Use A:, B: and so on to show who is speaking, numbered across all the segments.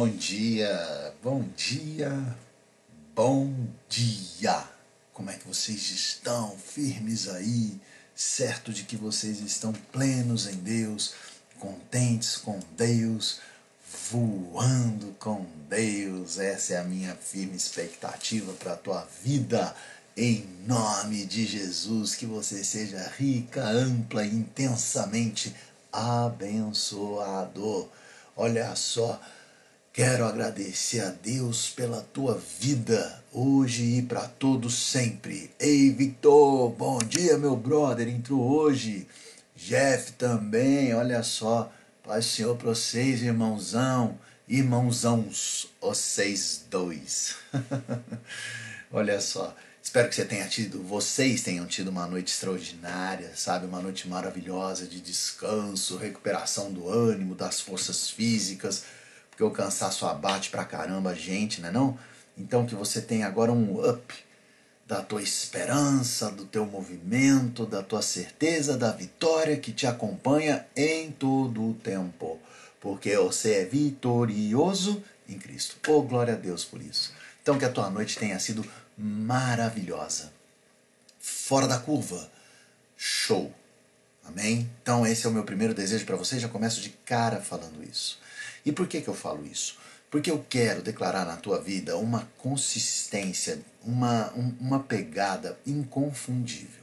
A: Bom dia, bom dia, bom dia. Como é que vocês estão? Firmes aí, certo de que vocês estão plenos em Deus, contentes com Deus, voando com Deus. Essa é a minha firme expectativa para a tua vida. Em nome de Jesus, que você seja rica, ampla e intensamente abençoado. Olha só, quero agradecer a Deus pela tua vida, hoje e para todos sempre. Ei, Victor, bom dia, meu brother, entrou hoje. Jeff também, olha só. Paz Senhor para vocês, irmãozão, irmãozãos, vocês dois. olha só. Espero que você tenha tido, vocês tenham tido uma noite extraordinária, sabe? Uma noite maravilhosa de descanso, recuperação do ânimo, das forças físicas, porque o cansaço abate pra caramba a gente, né não? Então que você tenha agora um up da tua esperança, do teu movimento, da tua certeza da vitória que te acompanha em todo o tempo. Porque você é vitorioso em Cristo. Oh, glória a Deus por isso. Então que a tua noite tenha sido maravilhosa. Fora da curva. Show. Amém? Então esse é o meu primeiro desejo para você, já começo de cara falando isso. E por que, que eu falo isso? Porque eu quero declarar na tua vida uma consistência, uma, um, uma pegada inconfundível.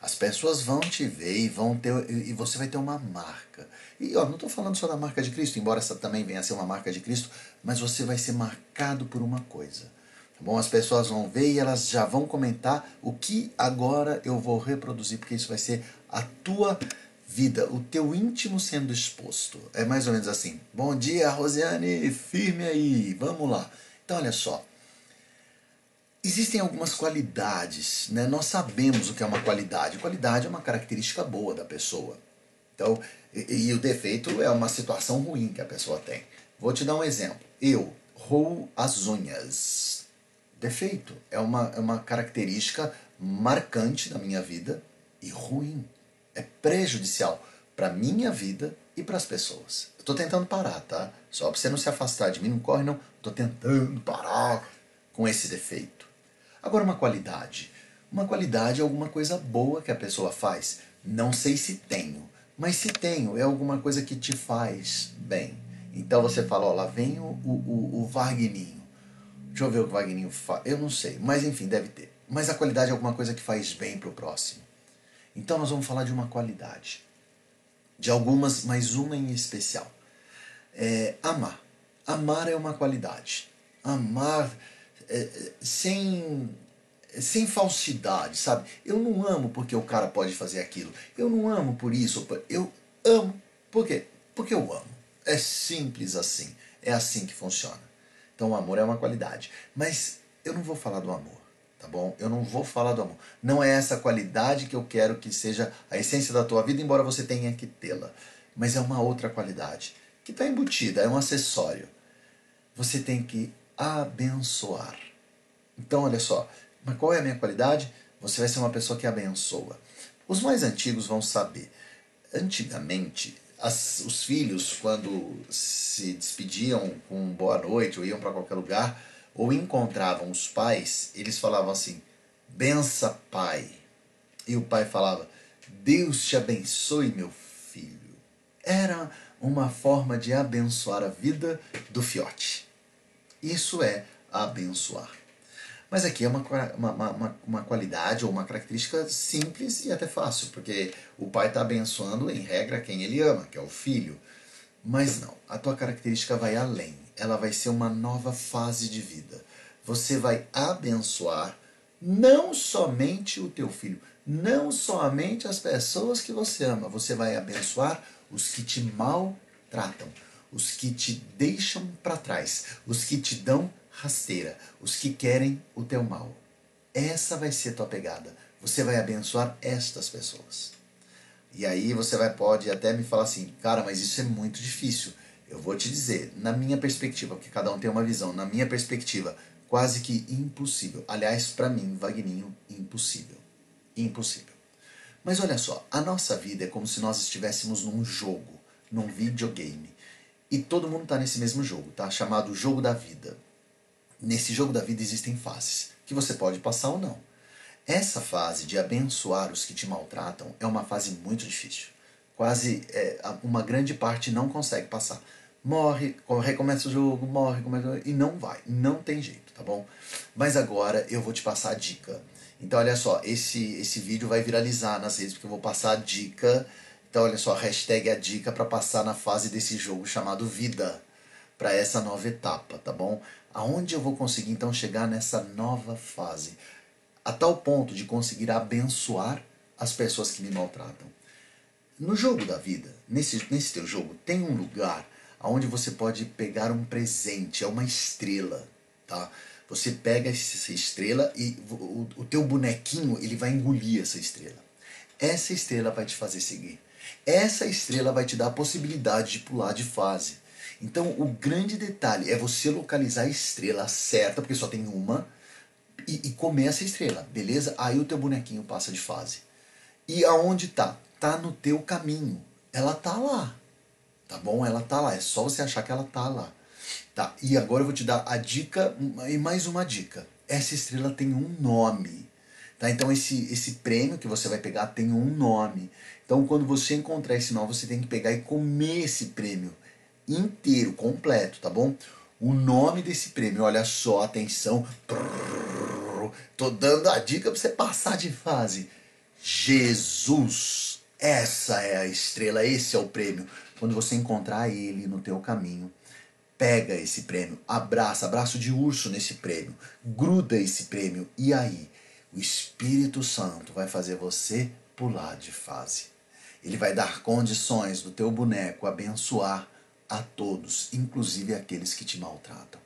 A: As pessoas vão te ver e vão ter e você vai ter uma marca. E ó, não estou falando só da marca de Cristo, embora essa também venha a ser uma marca de Cristo, mas você vai ser marcado por uma coisa. Tá bom? As pessoas vão ver e elas já vão comentar o que agora eu vou reproduzir, porque isso vai ser a tua vida, o teu íntimo sendo exposto. É mais ou menos assim. Bom dia, Rosiane, firme aí, vamos lá. Então, olha só. Existem algumas qualidades, né? Nós sabemos o que é uma qualidade. Qualidade é uma característica boa da pessoa. Então, e, e o defeito é uma situação ruim que a pessoa tem. Vou te dar um exemplo. Eu roo as unhas defeito, é uma, é uma característica marcante da minha vida e ruim. É prejudicial para minha vida e para as pessoas. Eu estou tentando parar, tá? Só para você não se afastar de mim, não corre não. Estou tentando parar com esse defeito. Agora uma qualidade. Uma qualidade é alguma coisa boa que a pessoa faz. Não sei se tenho, mas se tenho, é alguma coisa que te faz bem. Então você fala, ó, lá vem o, o, o Wagninho Deixa eu ver o que o Wagninho faz. Eu não sei, mas enfim, deve ter. Mas a qualidade é alguma coisa que faz bem para o próximo. Então nós vamos falar de uma qualidade. De algumas, mas uma em especial. É, amar. Amar é uma qualidade. Amar é, sem, sem falsidade, sabe? Eu não amo porque o cara pode fazer aquilo. Eu não amo por isso. Eu amo. Por quê? Porque eu amo. É simples assim. É assim que funciona. Então o amor é uma qualidade. Mas eu não vou falar do amor, tá bom? Eu não vou falar do amor. Não é essa qualidade que eu quero que seja a essência da tua vida, embora você tenha que tê-la. Mas é uma outra qualidade que está embutida, é um acessório. Você tem que abençoar. Então, olha só, mas qual é a minha qualidade? Você vai ser uma pessoa que abençoa. Os mais antigos vão saber. Antigamente, as, os filhos, quando se despediam com boa noite ou iam para qualquer lugar, ou encontravam os pais, eles falavam assim: bença, pai. E o pai falava: Deus te abençoe, meu filho. Era uma forma de abençoar a vida do fiote. Isso é abençoar. Mas aqui é uma, uma, uma, uma, qualidade ou uma característica simples e até fácil, porque o pai está abençoando, em regra, quem ele ama, que é o filho. Mas não, a tua característica vai além. Ela vai ser uma nova fase de vida. Você vai abençoar não somente o teu filho, não somente as pessoas que você ama, você vai abençoar os que te maltratam, os que te deixam para trás, os que te dão rasteira, os que querem o teu mal. Essa vai ser tua pegada. Você vai abençoar estas pessoas. E aí você vai pode até me falar assim, cara, mas isso é muito difícil. Eu vou te dizer, na minha perspectiva, porque cada um tem uma visão, na minha perspectiva, quase que impossível. Aliás, para mim, Vagninho, impossível. Impossível. Mas olha só, a nossa vida é como se nós estivéssemos num jogo, num videogame. E todo mundo está nesse mesmo jogo, tá? Chamado jogo da vida. Nesse jogo da vida existem fases que você pode passar ou não. Essa fase de abençoar os que te maltratam é uma fase muito difícil. Quase é, uma grande parte não consegue passar. Morre, recomeça o jogo, morre, começa, e não vai. Não tem jeito, tá bom? Mas agora eu vou te passar a dica. Então, olha só, esse, esse vídeo vai viralizar nas redes, porque eu vou passar a dica então, olha só, hashtag a dica para passar na fase desse jogo chamado Vida, para essa nova etapa, tá bom? Aonde eu vou conseguir então chegar nessa nova fase? A tal ponto de conseguir abençoar as pessoas que me maltratam. No jogo da vida, nesse, nesse teu jogo, tem um lugar onde você pode pegar um presente, é uma estrela, tá? Você pega essa estrela e o, o teu bonequinho ele vai engolir essa estrela. Essa estrela vai te fazer seguir. Essa estrela vai te dar a possibilidade de pular de fase. Então, o grande detalhe é você localizar a estrela certa, porque só tem uma, e, e comer essa estrela, beleza? Aí o teu bonequinho passa de fase. E aonde tá? Tá no teu caminho. Ela tá lá. Tá bom? Ela tá lá. É só você achar que ela tá lá. Tá? E agora eu vou te dar a dica e mais uma dica. Essa estrela tem um nome. Tá? Então esse, esse prêmio que você vai pegar tem um nome. Então, quando você encontrar esse nó, você tem que pegar e comer esse prêmio inteiro, completo, tá bom? O nome desse prêmio, olha só, atenção. Tô dando a dica para você passar de fase. Jesus. Essa é a estrela, esse é o prêmio. Quando você encontrar ele no teu caminho, pega esse prêmio, abraça, abraço de urso nesse prêmio, gruda esse prêmio e aí o Espírito Santo vai fazer você pular de fase. Ele vai dar condições do teu boneco abençoar a todos, inclusive aqueles que te maltratam.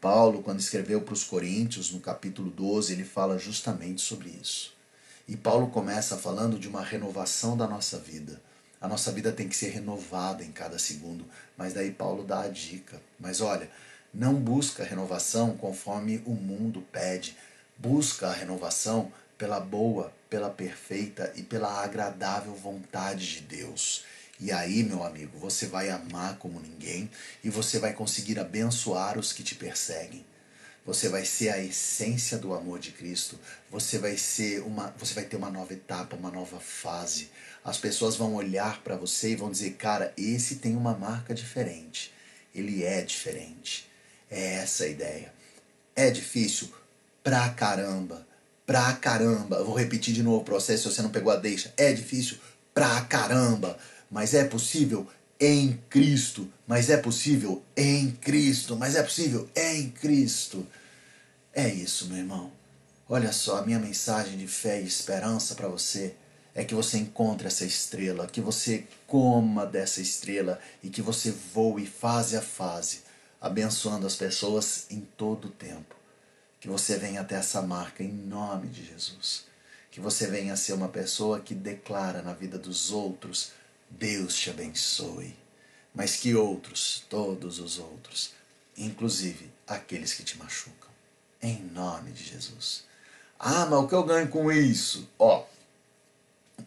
A: Paulo, quando escreveu para os Coríntios, no capítulo 12, ele fala justamente sobre isso. E Paulo começa falando de uma renovação da nossa vida. A nossa vida tem que ser renovada em cada segundo, mas daí Paulo dá a dica. Mas olha, não busca renovação conforme o mundo pede. Busca a renovação pela boa, pela perfeita e pela agradável vontade de Deus. E aí, meu amigo, você vai amar como ninguém e você vai conseguir abençoar os que te perseguem. Você vai ser a essência do amor de Cristo. Você vai ser uma, você vai ter uma nova etapa, uma nova fase. As pessoas vão olhar para você e vão dizer: "Cara, esse tem uma marca diferente. Ele é diferente". É essa a ideia. É difícil pra caramba pra caramba. Eu vou repetir de novo o processo se você não pegou a deixa. É difícil pra caramba, mas é possível em Cristo. Mas é possível em Cristo. Mas é possível em Cristo. É isso, meu irmão. Olha só, a minha mensagem de fé e esperança para você é que você encontre essa estrela, que você coma dessa estrela e que você voe fase a fase, abençoando as pessoas em todo o tempo. Que você venha até essa marca em nome de Jesus. Que você venha a ser uma pessoa que declara na vida dos outros: Deus te abençoe. Mas que outros, todos os outros, inclusive aqueles que te machucam. Em nome de Jesus. Ah, mas o que eu ganho com isso? Ó,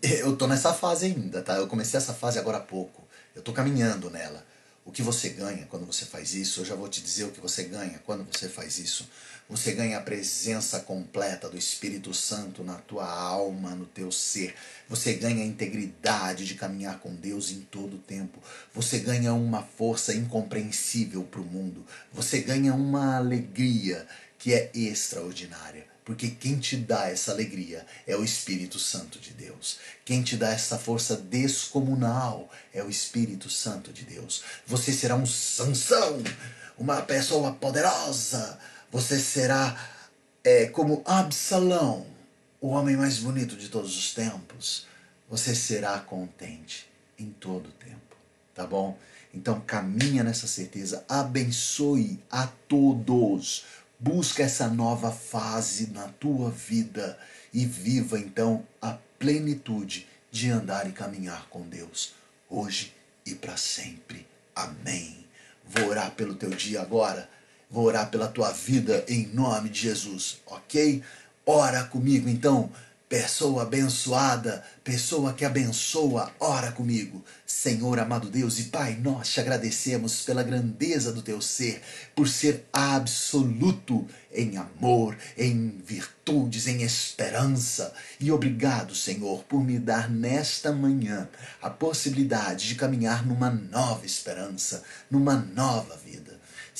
A: eu tô nessa fase ainda, tá? Eu comecei essa fase agora há pouco. Eu tô caminhando nela. O que você ganha quando você faz isso? Eu já vou te dizer o que você ganha quando você faz isso. Você ganha a presença completa do Espírito Santo na tua alma, no teu ser. Você ganha a integridade de caminhar com Deus em todo o tempo. Você ganha uma força incompreensível para o mundo. Você ganha uma alegria que é extraordinária. Porque quem te dá essa alegria é o Espírito Santo de Deus. Quem te dá essa força descomunal é o Espírito Santo de Deus. Você será um Sansão, uma pessoa poderosa. Você será é, como Absalão, o homem mais bonito de todos os tempos. Você será contente em todo o tempo, tá bom? Então caminha nessa certeza, abençoe a todos Busca essa nova fase na tua vida e viva então a plenitude de andar e caminhar com Deus, hoje e para sempre. Amém. Vou orar pelo teu dia agora, vou orar pela tua vida em nome de Jesus, ok? Ora comigo então. Pessoa abençoada, pessoa que abençoa, ora comigo. Senhor amado Deus e Pai, nós te agradecemos pela grandeza do teu ser, por ser absoluto em amor, em virtudes, em esperança. E obrigado, Senhor, por me dar nesta manhã a possibilidade de caminhar numa nova esperança, numa nova vida.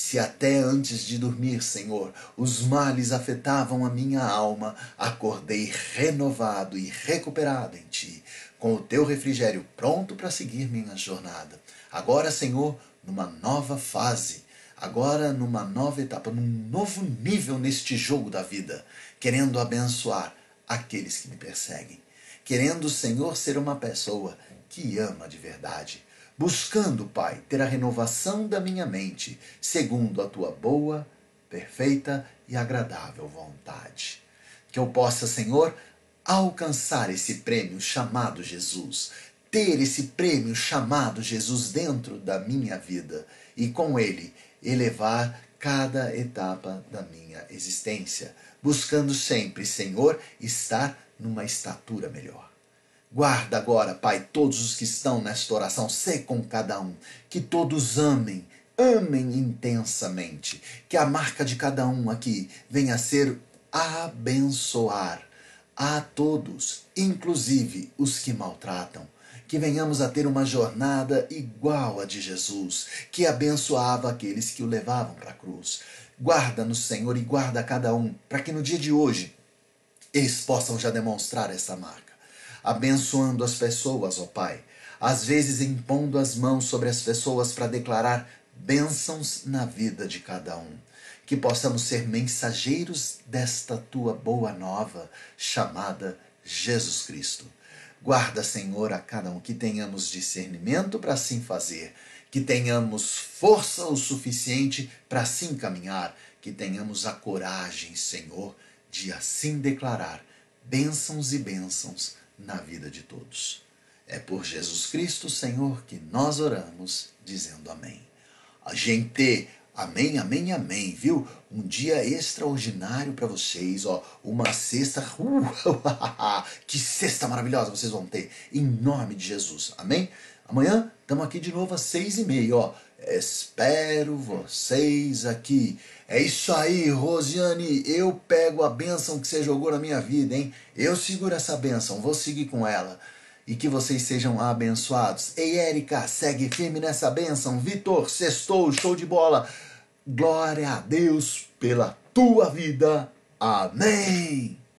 A: Se até antes de dormir, Senhor, os males afetavam a minha alma, acordei renovado e recuperado em Ti, com o Teu refrigério pronto para seguir minha jornada. Agora, Senhor, numa nova fase, agora numa nova etapa, num novo nível neste jogo da vida, querendo abençoar aqueles que me perseguem, querendo, Senhor, ser uma pessoa que ama de verdade buscando, Pai, ter a renovação da minha mente, segundo a tua boa, perfeita e agradável vontade. Que eu possa, Senhor, alcançar esse prêmio chamado Jesus, ter esse prêmio chamado Jesus dentro da minha vida e com ele elevar cada etapa da minha existência, buscando sempre, Senhor, estar numa estatura melhor. Guarda agora, Pai, todos os que estão nesta oração, sê com cada um, que todos amem, amem intensamente, que a marca de cada um aqui venha a ser abençoar a todos, inclusive os que maltratam. Que venhamos a ter uma jornada igual a de Jesus, que abençoava aqueles que o levavam para a cruz. Guarda-nos, Senhor, e guarda cada um, para que no dia de hoje eles possam já demonstrar essa marca abençoando as pessoas, ó Pai, às vezes impondo as mãos sobre as pessoas para declarar bênçãos na vida de cada um. Que possamos ser mensageiros desta tua boa nova chamada Jesus Cristo. Guarda, Senhor, a cada um que tenhamos discernimento para assim fazer, que tenhamos força o suficiente para assim caminhar, que tenhamos a coragem, Senhor, de assim declarar bênçãos e bênçãos na vida de todos. É por Jesus Cristo, Senhor, que nós oramos, dizendo amém. A gente, amém, amém, amém, viu? Um dia extraordinário para vocês, ó, uma sexta, uh, que sexta maravilhosa vocês vão ter, em nome de Jesus, amém? Amanhã estamos aqui de novo às seis e meia, ó. Espero vocês aqui. É isso aí, Rosiane. Eu pego a bênção que você jogou na minha vida, hein? Eu seguro essa bênção, vou seguir com ela. E que vocês sejam abençoados. Ei, Érica, segue firme nessa bênção. Vitor, sextou, show de bola. Glória a Deus pela tua vida. Amém.